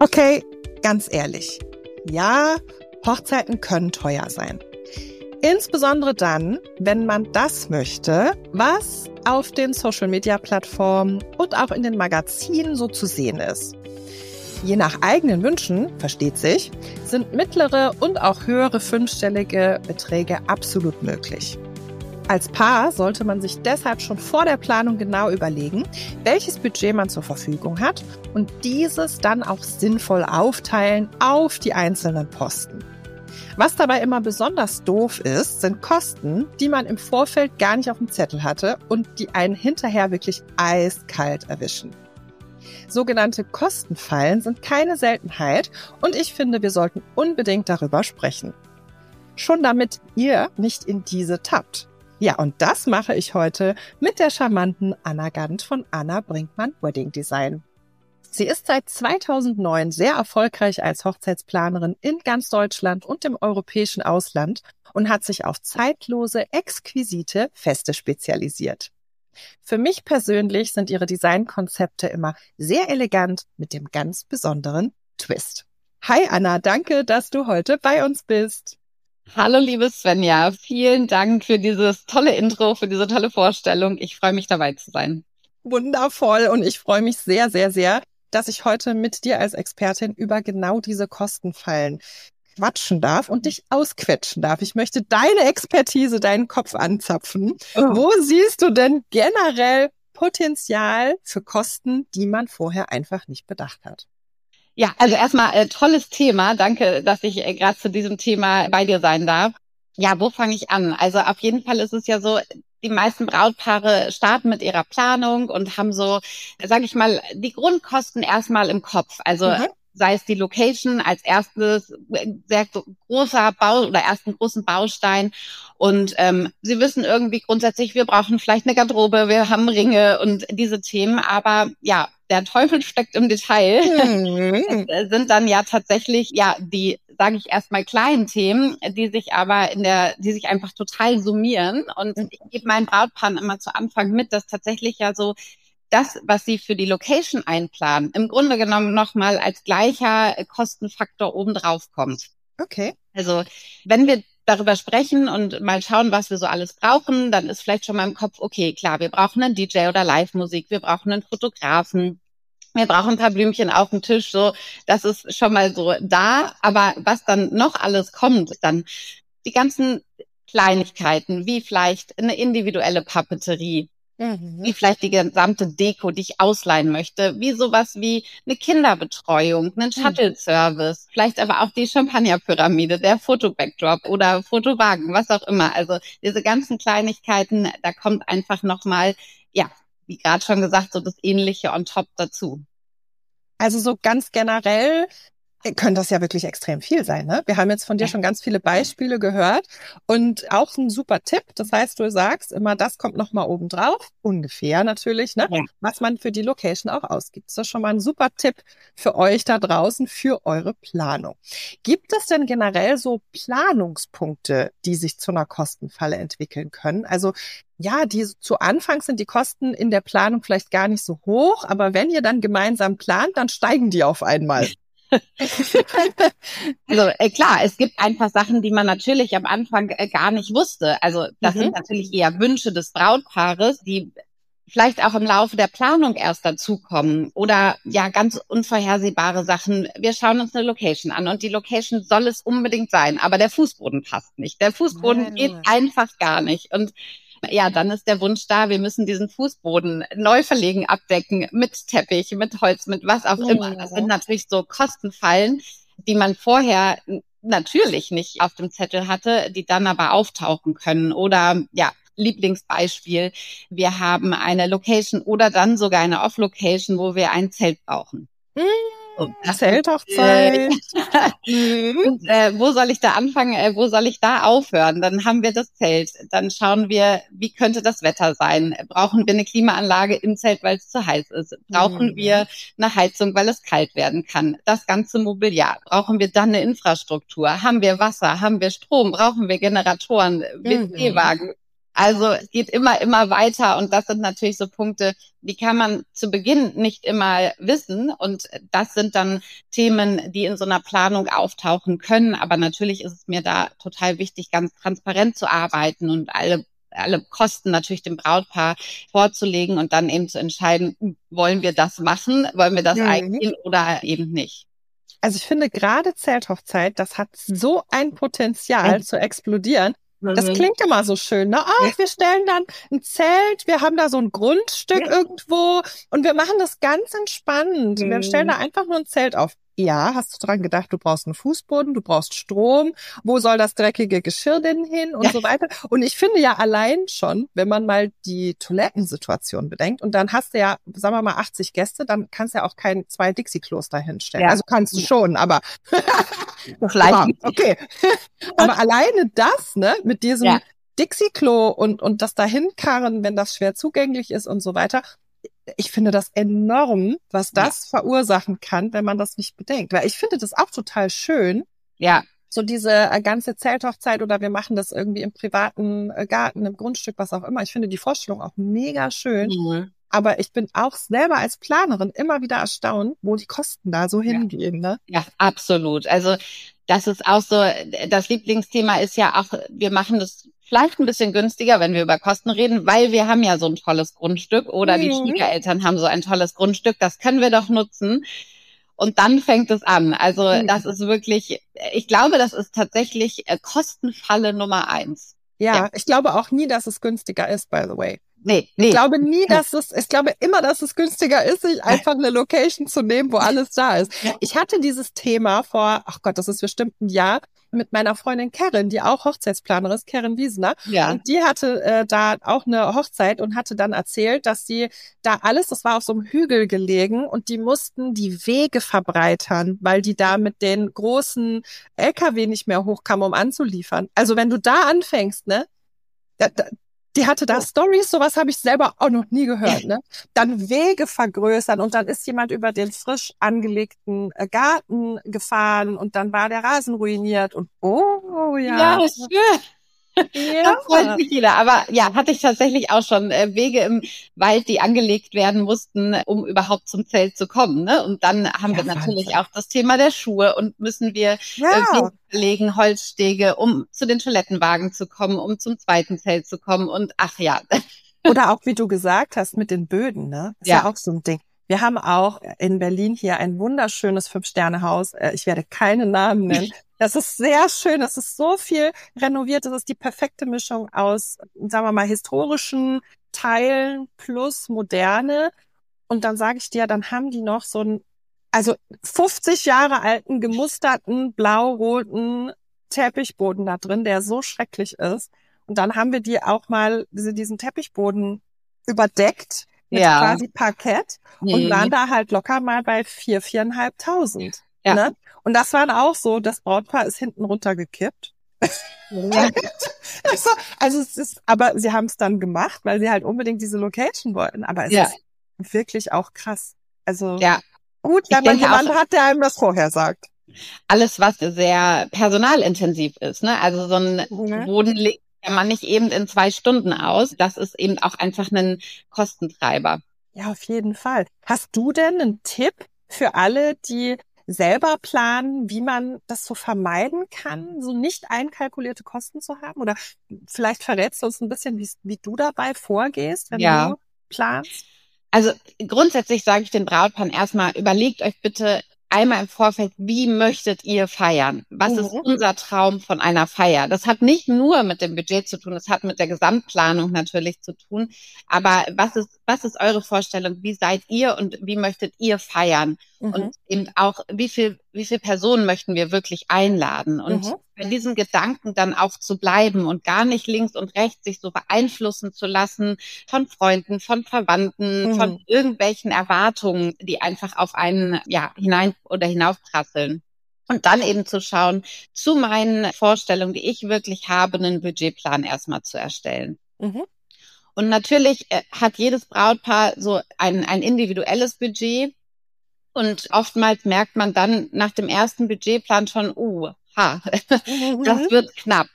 Okay, ganz ehrlich. Ja, Hochzeiten können teuer sein. Insbesondere dann, wenn man das möchte, was auf den Social-Media-Plattformen und auch in den Magazinen so zu sehen ist. Je nach eigenen Wünschen, versteht sich, sind mittlere und auch höhere fünfstellige Beträge absolut möglich. Als Paar sollte man sich deshalb schon vor der Planung genau überlegen, welches Budget man zur Verfügung hat und dieses dann auch sinnvoll aufteilen auf die einzelnen Posten. Was dabei immer besonders doof ist, sind Kosten, die man im Vorfeld gar nicht auf dem Zettel hatte und die einen hinterher wirklich eiskalt erwischen. Sogenannte Kostenfallen sind keine Seltenheit und ich finde, wir sollten unbedingt darüber sprechen. Schon damit ihr nicht in diese tappt. Ja, und das mache ich heute mit der charmanten Anna Gant von Anna Brinkmann Wedding Design. Sie ist seit 2009 sehr erfolgreich als Hochzeitsplanerin in ganz Deutschland und im europäischen Ausland und hat sich auf zeitlose, exquisite Feste spezialisiert. Für mich persönlich sind ihre Designkonzepte immer sehr elegant mit dem ganz besonderen Twist. Hi Anna, danke, dass du heute bei uns bist. Hallo liebe Svenja, vielen Dank für dieses tolle Intro, für diese tolle Vorstellung. Ich freue mich dabei zu sein. Wundervoll und ich freue mich sehr, sehr, sehr, dass ich heute mit dir als Expertin über genau diese Kostenfallen quatschen darf und dich ausquetschen darf. Ich möchte deine Expertise, deinen Kopf anzapfen. Oh. Wo siehst du denn generell Potenzial für Kosten, die man vorher einfach nicht bedacht hat? Ja, also erstmal äh, tolles Thema. Danke, dass ich äh, gerade zu diesem Thema bei dir sein darf. Ja, wo fange ich an? Also auf jeden Fall ist es ja so, die meisten Brautpaare starten mit ihrer Planung und haben so, sage ich mal, die Grundkosten erstmal im Kopf. Also mhm sei es die Location als erstes sehr großer Bau oder ersten großen Baustein. Und ähm, sie wissen irgendwie grundsätzlich, wir brauchen vielleicht eine Garderobe, wir haben Ringe und diese Themen. Aber ja, der Teufel steckt im Detail. Mhm. sind dann ja tatsächlich ja die, sage ich erstmal kleinen Themen, die sich aber in der, die sich einfach total summieren. Und mhm. ich gebe meinen Brautpaaren immer zu Anfang mit, dass tatsächlich ja so das, was Sie für die Location einplanen, im Grunde genommen nochmal als gleicher Kostenfaktor obendrauf kommt. Okay. Also wenn wir darüber sprechen und mal schauen, was wir so alles brauchen, dann ist vielleicht schon mal im Kopf, okay, klar, wir brauchen einen DJ oder Live-Musik, wir brauchen einen Fotografen, wir brauchen ein paar Blümchen auf dem Tisch, so, das ist schon mal so da. Aber was dann noch alles kommt, dann die ganzen Kleinigkeiten, wie vielleicht eine individuelle Papeterie, Mhm. Wie vielleicht die gesamte Deko, die ich ausleihen möchte, wie sowas wie eine Kinderbetreuung, einen mhm. Shuttle-Service, mhm. vielleicht aber auch die Champagnerpyramide, der Fotobackdrop oder Fotowagen, was auch immer. Also diese ganzen Kleinigkeiten, da kommt einfach nochmal, ja, wie gerade schon gesagt, so das Ähnliche on top dazu. Also so ganz generell können das ja wirklich extrem viel sein. Ne? Wir haben jetzt von dir schon ganz viele Beispiele gehört und auch ein super Tipp. Das heißt, du sagst immer, das kommt noch mal oben drauf, ungefähr natürlich, ne? Was man für die Location auch ausgibt. Das ist schon mal ein super Tipp für euch da draußen für eure Planung. Gibt es denn generell so Planungspunkte, die sich zu einer Kostenfalle entwickeln können? Also ja, die zu Anfang sind die Kosten in der Planung vielleicht gar nicht so hoch, aber wenn ihr dann gemeinsam plant, dann steigen die auf einmal. also äh, klar, es gibt ein paar Sachen, die man natürlich am Anfang äh, gar nicht wusste. Also das mhm. sind natürlich eher Wünsche des Brautpaares, die vielleicht auch im Laufe der Planung erst dazukommen oder ja ganz unvorhersehbare Sachen. Wir schauen uns eine Location an und die Location soll es unbedingt sein, aber der Fußboden passt nicht. Der Fußboden Nein. geht einfach gar nicht und ja, dann ist der Wunsch da, wir müssen diesen Fußboden neu verlegen, abdecken, mit Teppich, mit Holz, mit was auch immer. Das sind natürlich so Kostenfallen, die man vorher natürlich nicht auf dem Zettel hatte, die dann aber auftauchen können. Oder ja, Lieblingsbeispiel, wir haben eine Location oder dann sogar eine Off-Location, wo wir ein Zelt brauchen. Zelthochzeit. und, äh, wo soll ich da anfangen? Äh, wo soll ich da aufhören? Dann haben wir das Zelt. Dann schauen wir, wie könnte das Wetter sein? Brauchen wir eine Klimaanlage im Zelt, weil es zu heiß ist? Brauchen mhm. wir eine Heizung, weil es kalt werden kann? Das ganze Mobiliar. Brauchen wir dann eine Infrastruktur? Haben wir Wasser? Haben wir Strom? Brauchen wir Generatoren? WC-Wagen? Mhm Also es geht immer, immer weiter und das sind natürlich so Punkte, die kann man zu Beginn nicht immer wissen und das sind dann Themen, die in so einer Planung auftauchen können. Aber natürlich ist es mir da total wichtig, ganz transparent zu arbeiten und alle alle Kosten natürlich dem Brautpaar vorzulegen und dann eben zu entscheiden, wollen wir das machen, wollen wir das mhm. eingehen oder eben nicht. Also ich finde gerade Zelthochzeit, das hat so ein Potenzial mhm. zu explodieren. Das mhm. klingt immer so schön, ne? Ach, wir stellen dann ein Zelt, wir haben da so ein Grundstück ja. irgendwo und wir machen das ganz entspannt. Mhm. Wir stellen da einfach nur ein Zelt auf. Ja, hast du dran gedacht, du brauchst einen Fußboden, du brauchst Strom, wo soll das dreckige Geschirr denn hin und ja. so weiter. Und ich finde ja allein schon, wenn man mal die Toilettensituation bedenkt und dann hast du ja, sagen wir mal, 80 Gäste, dann kannst du ja auch kein zwei Dixie-Klos hinstellen. Ja. Also kannst du schon, aber vielleicht. okay. aber alleine das, ne, mit diesem ja. Dixie-Klo und, und das dahin karren, wenn das schwer zugänglich ist und so weiter, ich finde das enorm, was das ja. verursachen kann, wenn man das nicht bedenkt. Weil ich finde das auch total schön. Ja. So diese äh, ganze Zelthochzeit oder wir machen das irgendwie im privaten äh, Garten, im Grundstück, was auch immer. Ich finde die Vorstellung auch mega schön. Mhm. Aber ich bin auch selber als Planerin immer wieder erstaunt, wo die Kosten da so hingehen. Ne? Ja, absolut. Also das ist auch so, das Lieblingsthema ist ja auch, wir machen das vielleicht ein bisschen günstiger, wenn wir über Kosten reden, weil wir haben ja so ein tolles Grundstück oder mhm. die Schwiegereltern haben so ein tolles Grundstück, das können wir doch nutzen. Und dann fängt es an. Also mhm. das ist wirklich, ich glaube, das ist tatsächlich äh, Kostenfalle Nummer eins. Ja, ja, ich glaube auch nie, dass es günstiger ist, by the way. Nee, nee. Ich glaube nie, dass es, ich glaube immer, dass es günstiger ist, sich einfach eine Location zu nehmen, wo alles da ist. Ich hatte dieses Thema vor, ach Gott, das ist bestimmt ein Jahr, mit meiner Freundin Karen, die auch Hochzeitsplanerin ist, Karen Wiesner. Ja. Und die hatte äh, da auch eine Hochzeit und hatte dann erzählt, dass sie da alles, das war auf so einem Hügel gelegen und die mussten die Wege verbreitern, weil die da mit den großen LKW nicht mehr hochkamen, um anzuliefern. Also wenn du da anfängst, ne, da, da, die hatte da oh. Stories, sowas habe ich selber auch noch nie gehört. Ne? Dann Wege vergrößern und dann ist jemand über den frisch angelegten äh, Garten gefahren und dann war der Rasen ruiniert und oh ja. Ja, schön. Ja. Da freut sich jeder. Aber ja, hatte ich tatsächlich auch schon äh, Wege im Wald, die angelegt werden mussten, um überhaupt zum Zelt zu kommen. Ne? Und dann haben ja, wir natürlich Wahnsinn. auch das Thema der Schuhe und müssen wir ja. äh, legen, Holzstege, um zu den Toilettenwagen zu kommen, um zum zweiten Zelt zu kommen. Und ach ja. Oder auch, wie du gesagt hast, mit den Böden, ne? Ist ja. ja auch so ein Ding. Wir haben auch in Berlin hier ein wunderschönes Fünf-Sterne-Haus. Äh, ich werde keine Namen nennen. Das ist sehr schön. Das ist so viel renoviert. Das ist die perfekte Mischung aus, sagen wir mal, historischen Teilen plus moderne. Und dann sage ich dir, dann haben die noch so einen, also 50 Jahre alten, gemusterten, blau-roten Teppichboden da drin, der so schrecklich ist. Und dann haben wir die auch mal, diesen Teppichboden überdeckt mit ja. quasi Parkett mhm. und waren da halt locker mal bei vier, viereinhalbtausend. Ja. Ne? Und das waren auch so, das Brautpaar ist hinten runtergekippt. Ja. also, also es ist, aber sie haben es dann gemacht, weil sie halt unbedingt diese Location wollten. Aber es ja. ist wirklich auch krass. Also ja. gut, wenn man jemanden hat, der einem das vorher sagt. Alles, was sehr personalintensiv ist, ne? Also so ein mhm. Boden legt ja man nicht eben in zwei Stunden aus. Das ist eben auch einfach ein Kostentreiber. Ja, auf jeden Fall. Hast du denn einen Tipp für alle, die selber planen, wie man das so vermeiden kann, so nicht einkalkulierte Kosten zu haben? Oder vielleicht verrätst du uns ein bisschen, wie, wie du dabei vorgehst, wenn ja. du planst? Also grundsätzlich sage ich den Brautpaaren erstmal, überlegt euch bitte einmal im Vorfeld, wie möchtet ihr feiern? Was mhm. ist unser Traum von einer Feier? Das hat nicht nur mit dem Budget zu tun, es hat mit der Gesamtplanung natürlich zu tun. Aber was ist, was ist eure Vorstellung? Wie seid ihr und wie möchtet ihr feiern? Mhm. Und eben auch, wie viel, wie viel Personen möchten wir wirklich einladen? Und mhm. bei diesen Gedanken dann auch zu bleiben und gar nicht links und rechts sich so beeinflussen zu lassen von Freunden, von Verwandten, mhm. von irgendwelchen Erwartungen, die einfach auf einen, ja, hinein oder hinaufprasseln. Und dann eben zu schauen, zu meinen Vorstellungen, die ich wirklich habe, einen Budgetplan erstmal zu erstellen. Mhm. Und natürlich äh, hat jedes Brautpaar so ein, ein individuelles Budget. Und oftmals merkt man dann nach dem ersten Budgetplan schon, uh, ha, das mhm. wird knapp.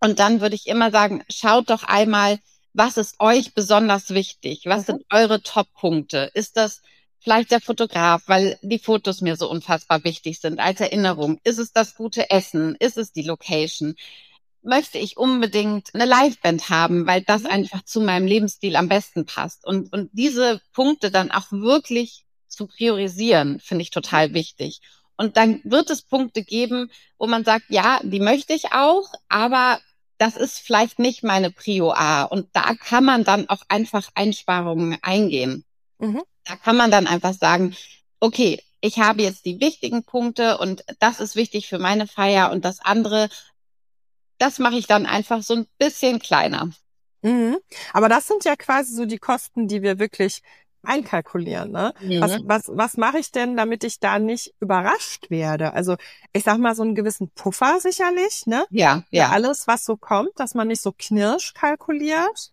Und dann würde ich immer sagen, schaut doch einmal, was ist euch besonders wichtig? Was mhm. sind eure Top-Punkte? Ist das vielleicht der Fotograf, weil die Fotos mir so unfassbar wichtig sind als Erinnerung? Ist es das gute Essen? Ist es die Location? Möchte ich unbedingt eine Liveband haben, weil das mhm. einfach zu meinem Lebensstil am besten passt? Und, und diese Punkte dann auch wirklich zu priorisieren, finde ich total wichtig. Und dann wird es Punkte geben, wo man sagt, ja, die möchte ich auch, aber das ist vielleicht nicht meine Prio A. Und da kann man dann auch einfach Einsparungen eingehen. Mhm. Da kann man dann einfach sagen, okay, ich habe jetzt die wichtigen Punkte und das ist wichtig für meine Feier und das andere, das mache ich dann einfach so ein bisschen kleiner. Mhm. Aber das sind ja quasi so die Kosten, die wir wirklich einkalkulieren. Ne? Mhm. Was, was, was mache ich denn, damit ich da nicht überrascht werde? Also ich sag mal so einen gewissen Puffer sicherlich, ne? Ja, ja. Für alles, was so kommt, dass man nicht so knirsch kalkuliert.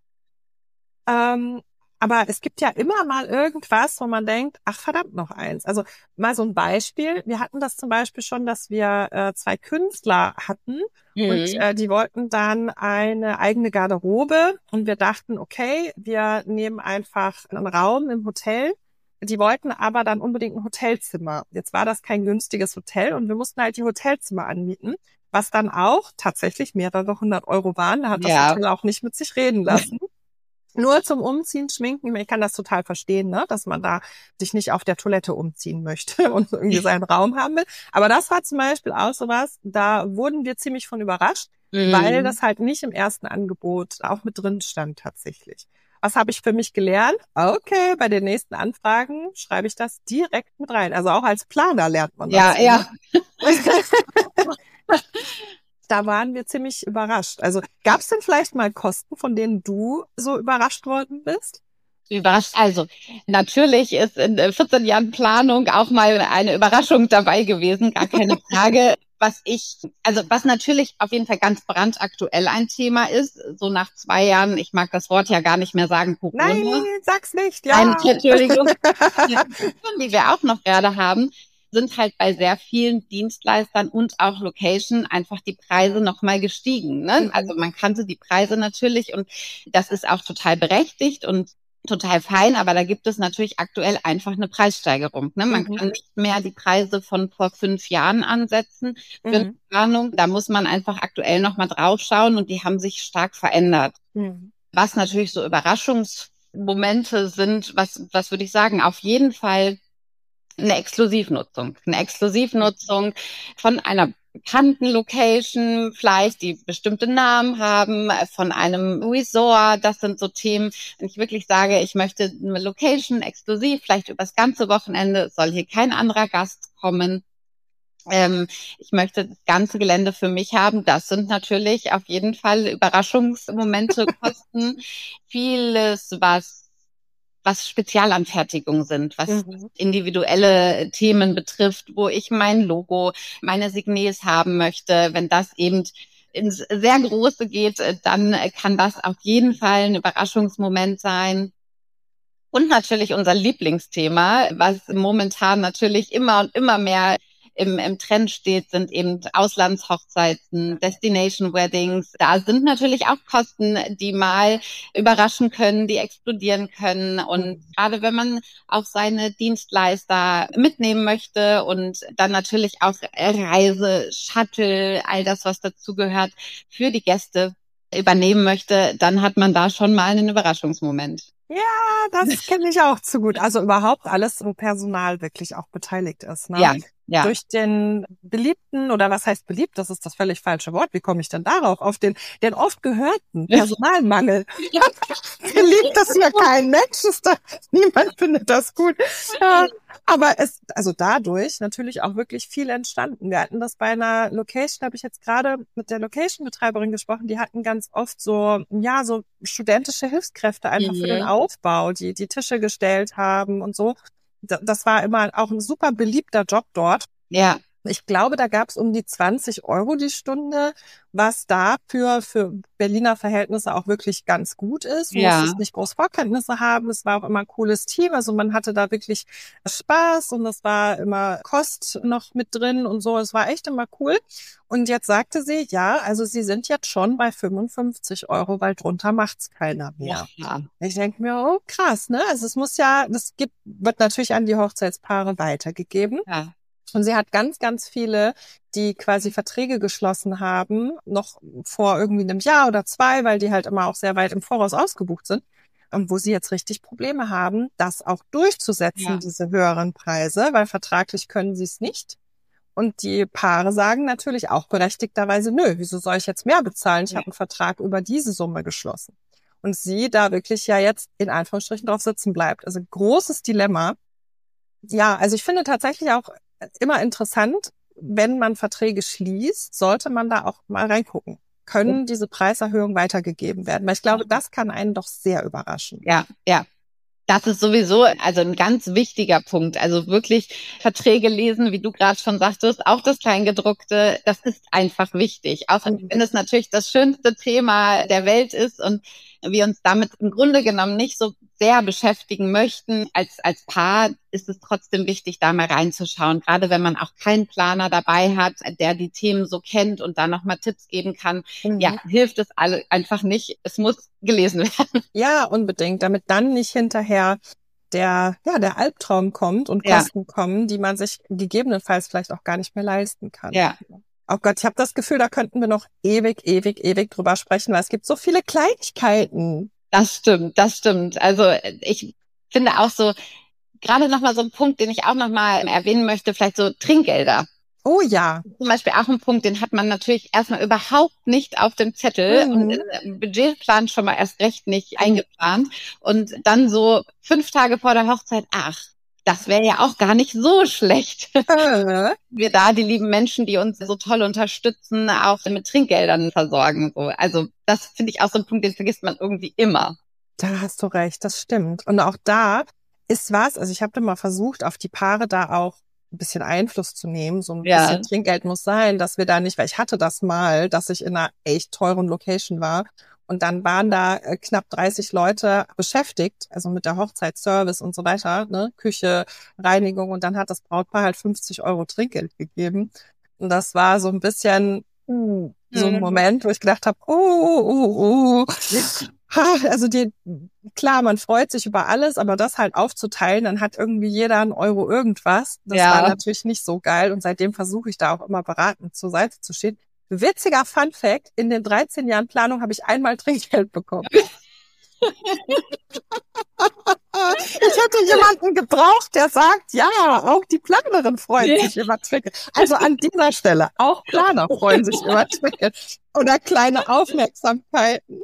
Ähm, aber es gibt ja immer mal irgendwas, wo man denkt, ach verdammt noch eins. Also mal so ein Beispiel. Wir hatten das zum Beispiel schon, dass wir äh, zwei Künstler hatten mhm. und äh, die wollten dann eine eigene Garderobe und wir dachten, okay, wir nehmen einfach einen Raum im Hotel. Die wollten aber dann unbedingt ein Hotelzimmer. Jetzt war das kein günstiges Hotel und wir mussten halt die Hotelzimmer anmieten was dann auch tatsächlich mehrere hundert Euro waren. Da hat das ja. Hotel auch nicht mit sich reden lassen nur zum Umziehen, Schminken. Ich kann das total verstehen, ne? dass man da sich nicht auf der Toilette umziehen möchte und irgendwie seinen Raum haben will. Aber das war zum Beispiel auch sowas, da wurden wir ziemlich von überrascht, mhm. weil das halt nicht im ersten Angebot auch mit drin stand tatsächlich. Was habe ich für mich gelernt? Okay, bei den nächsten Anfragen schreibe ich das direkt mit rein. Also auch als Planer lernt man das. Ja, ja. da waren wir ziemlich überrascht. Also gab es denn vielleicht mal Kosten, von denen du so überrascht worden bist? Überrascht. Also natürlich ist in 14 Jahren Planung auch mal eine Überraschung dabei gewesen, gar keine Frage. was ich, also was natürlich auf jeden Fall ganz brandaktuell ein Thema ist, so nach zwei Jahren, ich mag das Wort ja gar nicht mehr sagen, Corona. Nein, sag's nicht, ja. Nein, Entschuldigung. die wir auch noch gerade haben, sind halt bei sehr vielen Dienstleistern und auch Location einfach die Preise nochmal gestiegen. Ne? Mhm. Also man kannte die Preise natürlich und das ist auch total berechtigt und total fein, aber da gibt es natürlich aktuell einfach eine Preissteigerung. Ne? Man mhm. kann nicht mehr die Preise von vor fünf Jahren ansetzen für mhm. eine Planung. Da muss man einfach aktuell nochmal drauf schauen und die haben sich stark verändert. Mhm. Was natürlich so Überraschungsmomente sind, was, was würde ich sagen, auf jeden Fall eine Exklusivnutzung. Eine Exklusivnutzung von einer bekannten Location, vielleicht die bestimmte Namen haben, von einem Resort. Das sind so Themen, wenn ich wirklich sage, ich möchte eine Location exklusiv, vielleicht übers ganze Wochenende, soll hier kein anderer Gast kommen. Ähm, ich möchte das ganze Gelände für mich haben. Das sind natürlich auf jeden Fall Überraschungsmomente, Kosten. Vieles, was was Spezialanfertigungen sind, was mhm. individuelle Themen betrifft, wo ich mein Logo, meine Signes haben möchte. Wenn das eben ins sehr Große geht, dann kann das auf jeden Fall ein Überraschungsmoment sein. Und natürlich unser Lieblingsthema, was momentan natürlich immer und immer mehr im, im Trend steht, sind eben Auslandshochzeiten, Destination Weddings. Da sind natürlich auch Kosten, die mal überraschen können, die explodieren können. Und gerade wenn man auch seine Dienstleister mitnehmen möchte und dann natürlich auch Reise, Shuttle, all das, was dazugehört, für die Gäste übernehmen möchte, dann hat man da schon mal einen Überraschungsmoment. Ja, das kenne ich auch zu gut. Also überhaupt alles, wo Personal wirklich auch beteiligt ist. Ne? Ja, ja. Durch den beliebten, oder was heißt beliebt, das ist das völlig falsche Wort. Wie komme ich denn darauf? Auf den, den oft gehörten Personalmangel. Ja. Beliebt das ja kein Mensch. Ist da, niemand findet das gut. Ja, aber es, also dadurch natürlich auch wirklich viel entstanden. Wir hatten das bei einer Location, habe ich jetzt gerade mit der Location-Betreiberin gesprochen, die hatten ganz oft so, ja, so studentische Hilfskräfte einfach mhm. für den Aufbau, die die Tische gestellt haben und so das war immer auch ein super beliebter Job dort. Ja. Ich glaube, da gab es um die 20 Euro die Stunde, was dafür für Berliner Verhältnisse auch wirklich ganz gut ist. Du Ja. musstest nicht groß Vorkenntnisse haben. Es war auch immer ein cooles Team. Also man hatte da wirklich Spaß und es war immer Kost noch mit drin und so. Es war echt immer cool. Und jetzt sagte sie, ja, also sie sind jetzt schon bei 55 Euro, weil drunter macht's keiner mehr. Ja. Ich denke mir, oh krass, ne? Also es muss ja, das gibt, wird natürlich an die Hochzeitspaare weitergegeben. ja. Und sie hat ganz, ganz viele, die quasi Verträge geschlossen haben, noch vor irgendwie einem Jahr oder zwei, weil die halt immer auch sehr weit im Voraus ausgebucht sind, ähm, wo sie jetzt richtig Probleme haben, das auch durchzusetzen, Ja. diese höheren Preise, weil vertraglich können sie es nicht. Und die Paare sagen natürlich auch berechtigterweise, nö, wieso soll ich jetzt mehr bezahlen? Ich Ja. habe einen Vertrag über diese Summe geschlossen. Und sie da wirklich ja jetzt in Anführungsstrichen drauf sitzen bleibt. Also großes Dilemma. Ja, also ich finde tatsächlich auch immer interessant, wenn man Verträge schließt, sollte man da auch mal reingucken. Können diese Preiserhöhungen weitergegeben werden? Weil ich glaube, das kann einen doch sehr überraschen. Ja, ja. Das ist sowieso also ein ganz wichtiger Punkt. Also wirklich Verträge lesen, wie du gerade schon sagtest, auch das Kleingedruckte, das ist einfach wichtig. Auch wenn es natürlich das schönste Thema der Welt ist und wir uns damit im Grunde genommen nicht so sehr beschäftigen möchten als, als Paar, ist es trotzdem wichtig, da mal reinzuschauen. Gerade wenn man auch keinen Planer dabei hat, der die Themen so kennt und da nochmal Tipps geben kann. Ja, hilft es alle einfach nicht. Es muss gelesen werden. Ja, unbedingt, damit dann nicht hinterher der, ja, der Albtraum kommt und Ja. Kosten kommen, die man sich gegebenenfalls vielleicht auch gar nicht mehr leisten kann. Ja. Oh Gott, ich habe das Gefühl, da könnten wir noch ewig, ewig, ewig drüber sprechen, weil es gibt so viele Kleinigkeiten. Das stimmt, das stimmt. Also ich finde auch so, gerade nochmal so ein Punkt, den ich auch nochmal erwähnen möchte, vielleicht so Trinkgelder. Oh ja. Zum Beispiel auch ein Punkt, den hat man natürlich erstmal überhaupt nicht auf dem Zettel Mhm. und im Budgetplan schon mal erst recht nicht eingeplant. Und dann so fünf Tage vor der Hochzeit, ach, das wäre ja auch gar nicht so schlecht. Äh, Wir da die lieben Menschen, die uns so toll unterstützen, auch mit Trinkgeldern versorgen. So. Also das finde ich auch so ein Punkt, den vergisst man irgendwie immer. Da hast du recht, das stimmt. Und auch da ist was, also ich habe da mal versucht, auf die Paare da auch ein bisschen Einfluss zu nehmen. So ein Ja. bisschen Trinkgeld muss sein, dass wir da nicht, weil ich hatte das mal, dass ich in einer echt teuren Location war. Und dann waren da äh, knapp 30 Leute beschäftigt, also mit der Hochzeitsservice und so weiter, ne? Küche, Reinigung. Und dann hat das Brautpaar halt 50 Euro Trinkgeld gegeben. Und das war so ein bisschen uh, so ein Mhm. Moment, wo ich gedacht habe, uh, uh, uh. Ha, also die, klar, man freut sich über alles, aber das halt aufzuteilen, dann hat irgendwie jeder einen Euro irgendwas. Das Ja. war natürlich nicht so geil und seitdem versuche ich da auch immer beratend zur Seite zu stehen. Witziger Fun Fact, in den 13 Jahren Planung habe ich einmal Trinkgeld bekommen. Ich hätte jemanden gebraucht, der sagt, ja, auch die Planerin freut sich über Trinkgeld. Also an dieser Stelle, auch Planer freuen sich über Trinkgeld. Oder kleine Aufmerksamkeiten.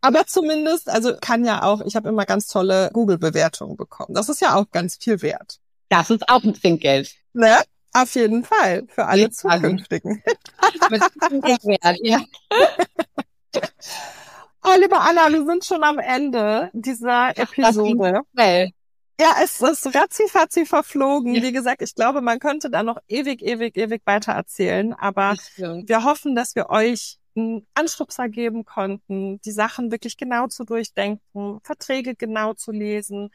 Aber zumindest, also kann ja auch, ich habe immer ganz tolle Google-Bewertungen bekommen. Das ist ja auch ganz viel wert. Das ist auch ein Trinkgeld. Ne? Auf jeden Fall. Für alle Fall. zukünftigen. Ja. Oh, liebe Anna, wir sind schon am Ende dieser Episode. Ja, es ist ratzifatzi verflogen. Ja. Wie gesagt, ich glaube, man könnte da noch ewig, ewig, ewig weiter erzählen. Aber wir hoffen, dass wir euch einen Anstupser geben konnten, die Sachen wirklich genau zu durchdenken, Verträge genau zu lesen,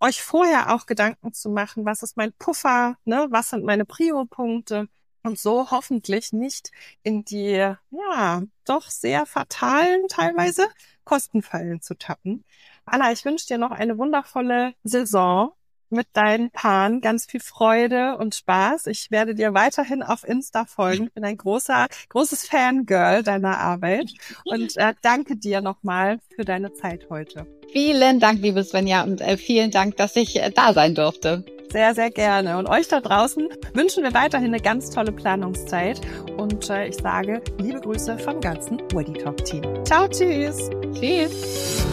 euch vorher auch Gedanken zu machen, was ist mein Puffer, ne, was sind meine Prio-Punkte? Und so hoffentlich nicht in die, ja, doch sehr fatalen teilweise Kostenfallen zu tappen. Anna, ich wünsche dir noch eine wundervolle Saison mit deinen Paaren. Ganz viel Freude und Spaß. Ich werde dir weiterhin auf Insta folgen. Ich bin ein großer, großes Fangirl deiner Arbeit und äh, danke dir nochmal für deine Zeit heute. Vielen Dank, liebe Svenja, und äh, vielen Dank, dass ich äh, da sein durfte. Sehr, sehr gerne. Und euch da draußen wünschen wir weiterhin eine ganz tolle Planungszeit. Und äh, ich sage liebe Grüße vom ganzen Weddy Talk Team. Ciao, tschüss. Tschüss.